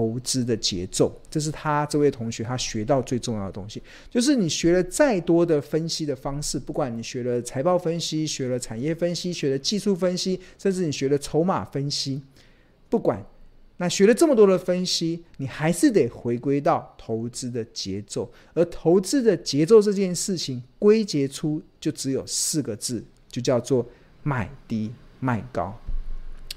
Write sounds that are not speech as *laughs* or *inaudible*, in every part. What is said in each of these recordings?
投资的节奏，这是他这位同学他学到最重要的东西。就是你学了再多的分析的方式，不管你学了财报分析、学了产业分析、学了技术分析，甚至你学了筹码分析，不管那学了这么多的分析，你还是得回归到投资的节奏。而投资的节奏这件事情，归结出就只有四个字，就叫做买低卖高。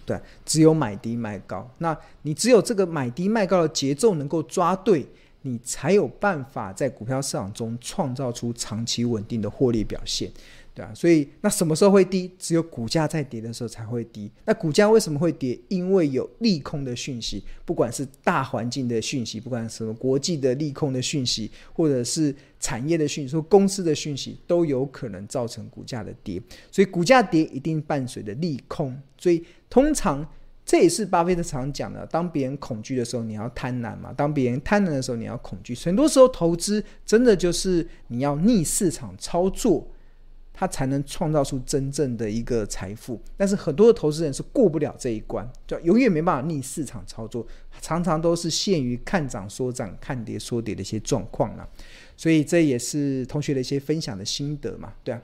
对，只有买低卖高。那你只有这个买低卖高的节奏能够抓对，你才有办法在股票市场中创造出长期稳定的获利表现。对啊，所以那什么时候会低？只有股价在跌的时候才会低。那股价为什么会跌？因为有利空的讯息，不管是大环境的讯息，不管什么国际的利空的讯息，或者是产业的讯息，或公司的讯息，都有可能造成股价的跌。所以股价跌一定伴随着利空。所以通常这也是巴菲特常讲的：当别人恐惧的时候，你要贪婪嘛；当别人贪婪的时候，你要恐惧。很多时候投资真的就是你要逆市场操作。他才能创造出真正的一个财富，但是很多的投资人是过不了这一关，就永远没办法逆市场操作，常常都是陷于看涨说涨、看跌说跌的一些状况了。所以这也是同学的一些分享的心得嘛，对啊。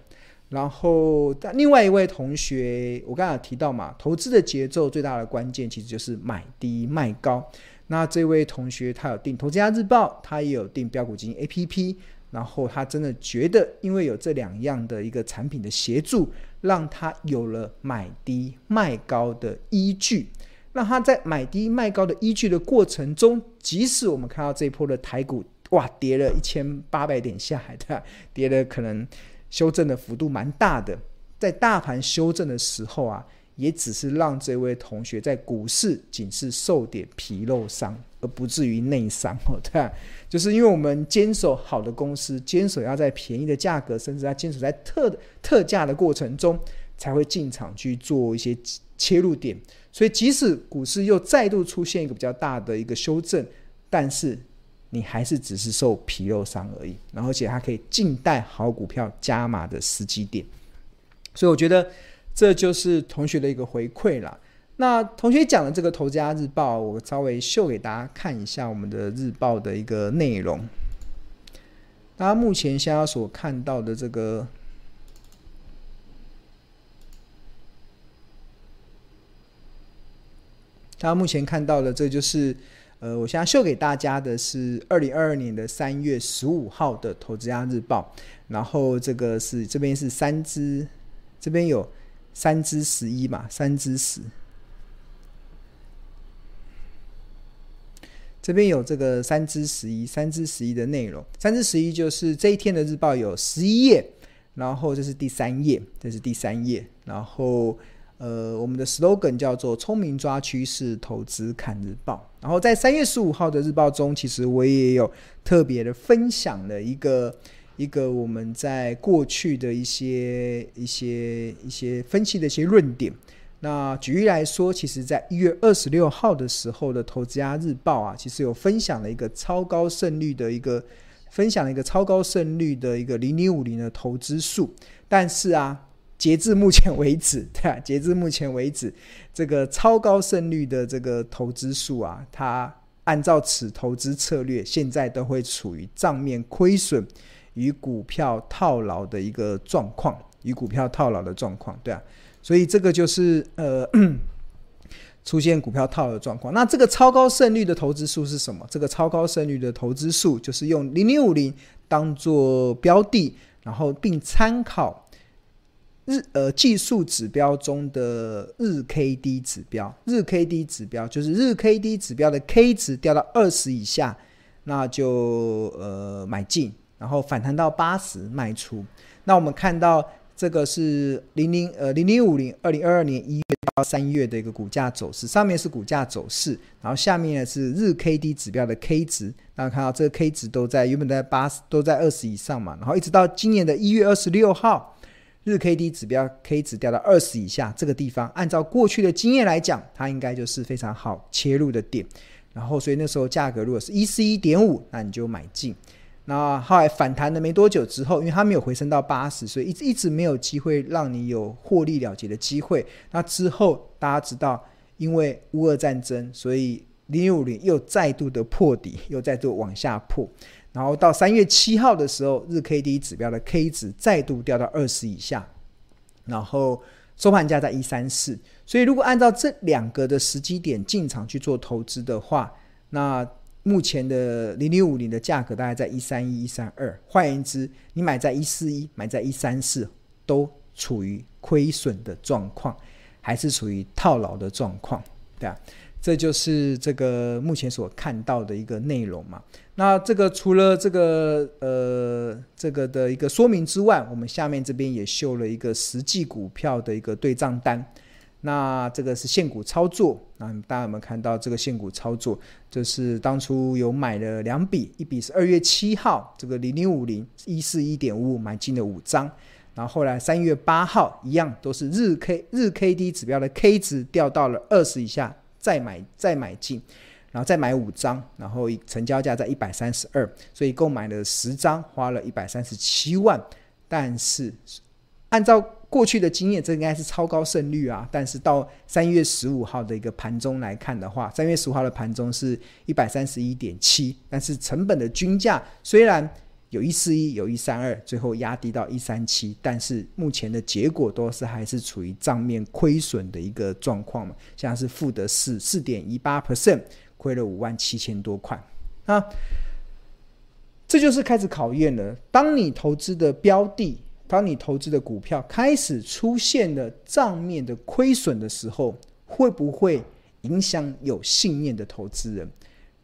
然后但另外一位同学，我刚才提到嘛，投资的节奏最大的关键其实就是买低卖高。那这位同学他有订《投资家日报》，他也有订标股基金 APP。然后他真的觉得，因为有这两样的一个产品的协助，让他有了买低卖高的依据。让他在买低卖高的依据的过程中，即使我们看到这一波的台股哇跌了一千八百点下来的，跌的可能修正的幅度蛮大的，在大盘修正的时候啊。也只是让这位同学在股市仅是受点皮肉伤，而不至于内伤 *laughs* 哦。对啊，就是因为我们坚守好的公司，坚守要在便宜的价格，甚至要坚守在特特价的过程中，才会进场去做一些切入点。所以，即使股市又再度出现一个比较大的一个修正，但是你还是只是受皮肉伤而已。然后，而且它可以静待好股票加码的时机点。所以，我觉得。这就是同学的一个回馈了。那同学讲的这个《投资家日报》，我稍微秀给大家看一下我们的日报的一个内容。大家目前现在所看到的这个，大家目前看到的，这就是呃，我现在秀给大家的是二零二二年的三月十五号的《投资家日报》，然后这个是这边是三只，这边有。三只十一嘛，三只十。这边有这个三只十一，三只十一的内容。三只十一就是这一天的日报有十一页，然后这是第三页，这是第三页。然后呃，我们的 slogan 叫做“聪明抓趋势，投资看日报”。然后在三月十五号的日报中，其实我也有特别的分享了一个。一个我们在过去的一些一些一些分析的一些论点，那举例来说，其实在一月二十六号的时候的《投资家日报》啊，其实有分享了一个超高胜率的一个分享了一个超高胜率的一个零零五零的投资数，但是啊，截至目前为止，*laughs* 对啊，截至目前为止，这个超高胜率的这个投资数啊，它按照此投资策略，现在都会处于账面亏损。与股票套牢的一个状况，与股票套牢的状况，对啊，所以这个就是呃 *coughs* 出现股票套牢的状况。那这个超高胜率的投资数是什么？这个超高胜率的投资数就是用零零五零当做标的，然后并参考日呃技术指标中的日 K D 指标，日 K D 指标就是日 K D 指标的 K 值掉到二十以下，那就呃买进。然后反弹到八十卖出，那我们看到这个是零零呃零零五零二零二二年一月到三月的一个股价走势，上面是股价走势，然后下面呢是日 K D 指标的 K 值，大家看到这个 K 值都在原本在八十都在二十以上嘛，然后一直到今年的一月二十六号，日 K D 指标 K 值掉到二十以下，这个地方按照过去的经验来讲，它应该就是非常好切入的点，然后所以那时候价格如果是一四一点五，那你就买进。那后来反弹了没多久之后，因为它没有回升到八十，所以一直一直没有机会让你有获利了结的机会。那之后大家知道，因为乌俄战争，所以零五零又再度的破底，又再度往下破，然后到三月七号的时候，日 K D 指标的 K 值再度掉到二十以下，然后收盘价在一三四，所以如果按照这两个的时机点进场去做投资的话，那目前的零零五零的价格大概在一三一、一三二，换言之，你买在一四一，买在一三四，都处于亏损的状况，还是处于套牢的状况，对啊，这就是这个目前所看到的一个内容嘛。那这个除了这个呃这个的一个说明之外，我们下面这边也秀了一个实际股票的一个对账单。那这个是现股操作，那大家有没有看到这个现股操作？就是当初有买了两笔，一笔是二月七号，这个零零五零一四一点五五买进了五张，然后后来三月八号一样都是日 K 日 K D 指标的 K 值掉到了二十以下，再买再买进，然后再买五张，然后成交价在一百三十二，所以购买了十张，花了一百三十七万，但是按照过去的经验，这应该是超高胜率啊！但是到三月十五号的一个盘中来看的话，三月十五号的盘中是一百三十一点七，但是成本的均价虽然有一四一，有一三二，最后压低到一三七，但是目前的结果都是还是处于账面亏损的一个状况嘛，像是负的四四点一八 percent，亏了五万七千多块啊！这就是开始考验了，当你投资的标的。当你投资的股票开始出现了账面的亏损的时候，会不会影响有信念的投资人？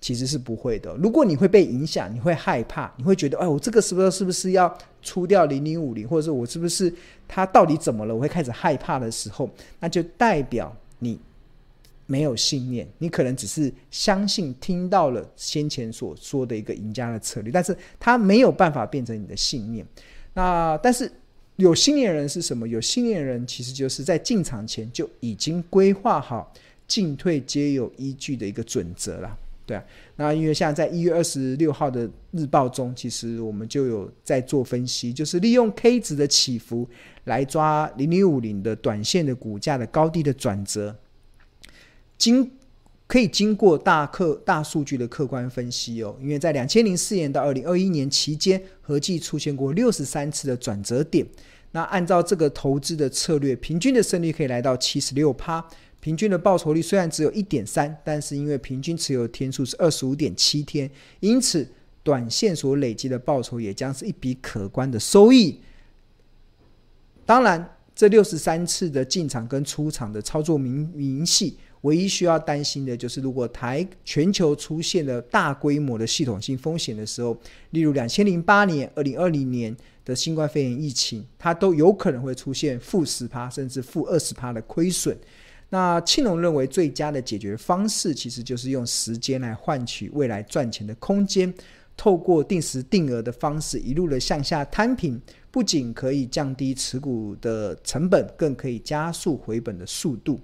其实是不会的。如果你会被影响，你会害怕，你会觉得，哎，我这个是不是是不是要出掉零零五零，或者是我是不是它到底怎么了？我会开始害怕的时候，那就代表你没有信念，你可能只是相信听到了先前所说的一个赢家的策略，但是它没有办法变成你的信念。那但是有信念人是什么？有信念人其实就是在进场前就已经规划好进退皆有依据的一个准则了，对啊。那因为像在一月二十六号的日报中，其实我们就有在做分析，就是利用 K 值的起伏来抓零零五零的短线的股价的高低的转折，经。可以经过大客大数据的客观分析哦，因为在两千零四年到二零二一年期间，合计出现过六十三次的转折点。那按照这个投资的策略，平均的胜率可以来到七十六趴，平均的报酬率虽然只有一点三，但是因为平均持有天数是二十五点七天，因此短线所累积的报酬也将是一笔可观的收益。当然，这六十三次的进场跟出场的操作明明细。唯一需要担心的就是，如果台全球出现了大规模的系统性风险的时候，例如两千零八年、二零二零年的新冠肺炎疫情，它都有可能会出现负十趴甚至负二十趴的亏损。那庆隆认为最佳的解决方式，其实就是用时间来换取未来赚钱的空间，透过定时定额的方式，一路的向下摊平，不仅可以降低持股的成本，更可以加速回本的速度。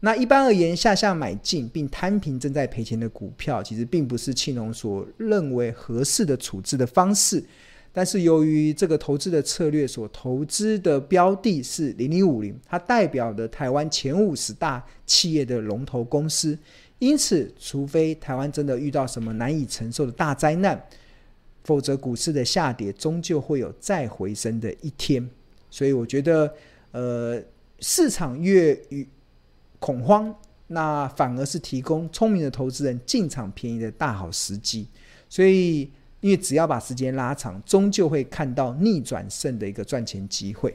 那一般而言，下下买进并摊平正在赔钱的股票，其实并不是庆隆所认为合适的处置的方式。但是由于这个投资的策略所投资的标的是零零五零，它代表的台湾前五十大企业的龙头公司，因此除非台湾真的遇到什么难以承受的大灾难，否则股市的下跌终究会有再回升的一天。所以我觉得，呃，市场越与恐慌，那反而是提供聪明的投资人进场便宜的大好时机。所以，因为只要把时间拉长，终究会看到逆转胜的一个赚钱机会。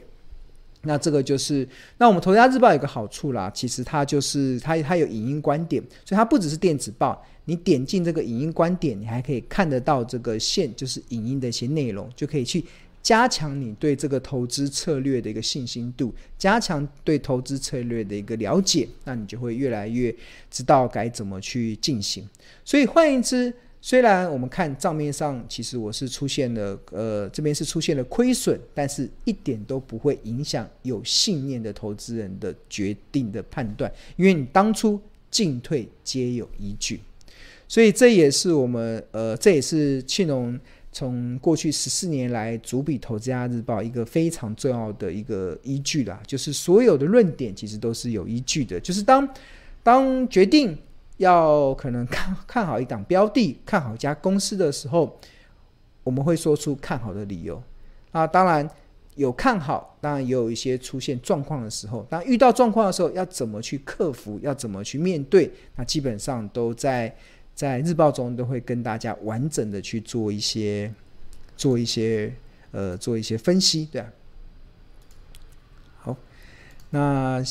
那这个就是，那我们投资家日报有个好处啦，其实它就是它它有影音观点，所以它不只是电子报。你点进这个影音观点，你还可以看得到这个线，就是影音的一些内容，就可以去。加强你对这个投资策略的一个信心度，加强对投资策略的一个了解，那你就会越来越知道该怎么去进行。所以换言之，虽然我们看账面上其实我是出现了，呃，这边是出现了亏损，但是一点都不会影响有信念的投资人的决定的判断，因为你当初进退皆有依据。所以这也是我们，呃，这也是庆隆。从过去十四年来，主笔投资家日报一个非常重要的一个依据啦，就是所有的论点其实都是有依据的。就是当当决定要可能看 *laughs* 看好一档标的，看好一家公司的时候，我们会说出看好的理由。那当然有看好，当然也有一些出现状况的时候。当遇到状况的时候，要怎么去克服？要怎么去面对？那基本上都在在日报中都会跟大家完整的去做一些做一些呃做一些分析，对啊。好，那。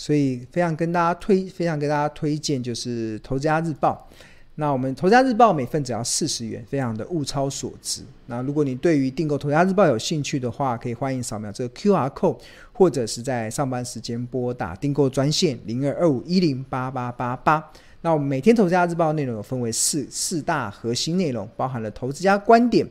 所以非常跟大家推，非常跟大家推荐就是《投资家日报》。那我们《投资家日报》每份只要四十元，非常的物超所值。那如果你对于订购《投资家日报》有兴趣的话，可以欢迎扫描这个 QR code，或者是在上班时间拨打订购专线零二二五一零八八八八。那我们每天《投资家日报》内容有分为四四大核心内容，包含了投资家观点。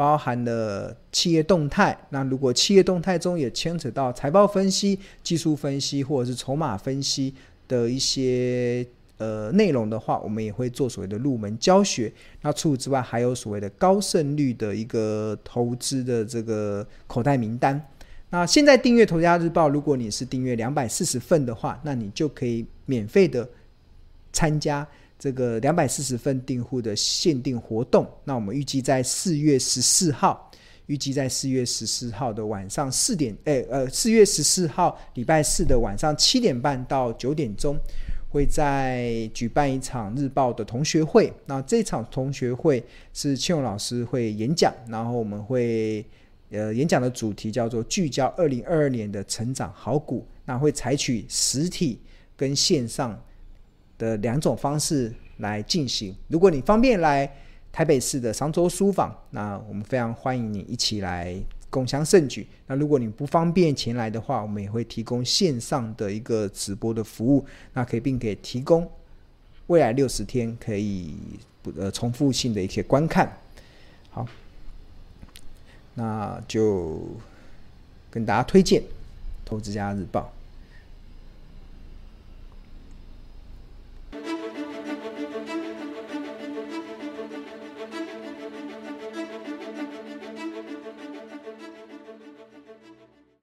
包含了企业动态，那如果企业动态中也牵扯到财报分析、技术分析或者是筹码分析的一些呃内容的话，我们也会做所谓的入门教学。那除此之外，还有所谓的高胜率的一个投资的这个口袋名单。那现在订阅《投家日报》，如果你是订阅两百四十份的话，那你就可以免费的参加。这个两百四十份订户的限定活动，那我们预计在四月十四号，预计在四月十四号的晚上四点，诶，呃，四月十四号礼拜四的晚上七点半到九点钟，会在举办一场日报的同学会。那这场同学会是庆荣老师会演讲，然后我们会，呃，演讲的主题叫做聚焦二零二二年的成长好股，那会采取实体跟线上。的两种方式来进行。如果你方便来台北市的商州书房，那我们非常欢迎你一起来共襄盛举。那如果你不方便前来的话，我们也会提供线上的一个直播的服务，那可以并可以提供未来六十天可以呃重复性的一些观看。好，那就跟大家推荐《投资家日报》。